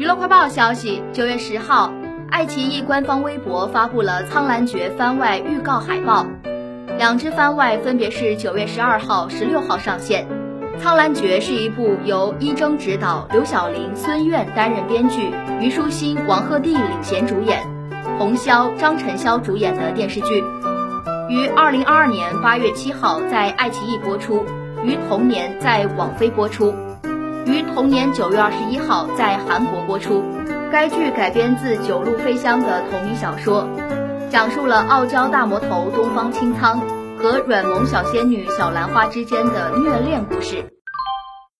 娱乐快报消息，九月十号，爱奇艺官方微博发布了《苍兰诀》番外预告海报，两支番外分别是九月十二号、十六号上线。《苍兰诀》是一部由伊征执导、刘晓玲、孙苑担任编剧、虞书欣、王鹤棣领衔主演，洪潇、张晨潇主演的电视剧，于二零二二年八月七号在爱奇艺播出，于同年在网飞播出。同年九月二十一号在韩国播出。该剧改编自《九路飞香》的同名小说，讲述了傲娇大魔头东方青苍和软萌小仙女小兰花之间的虐恋故事。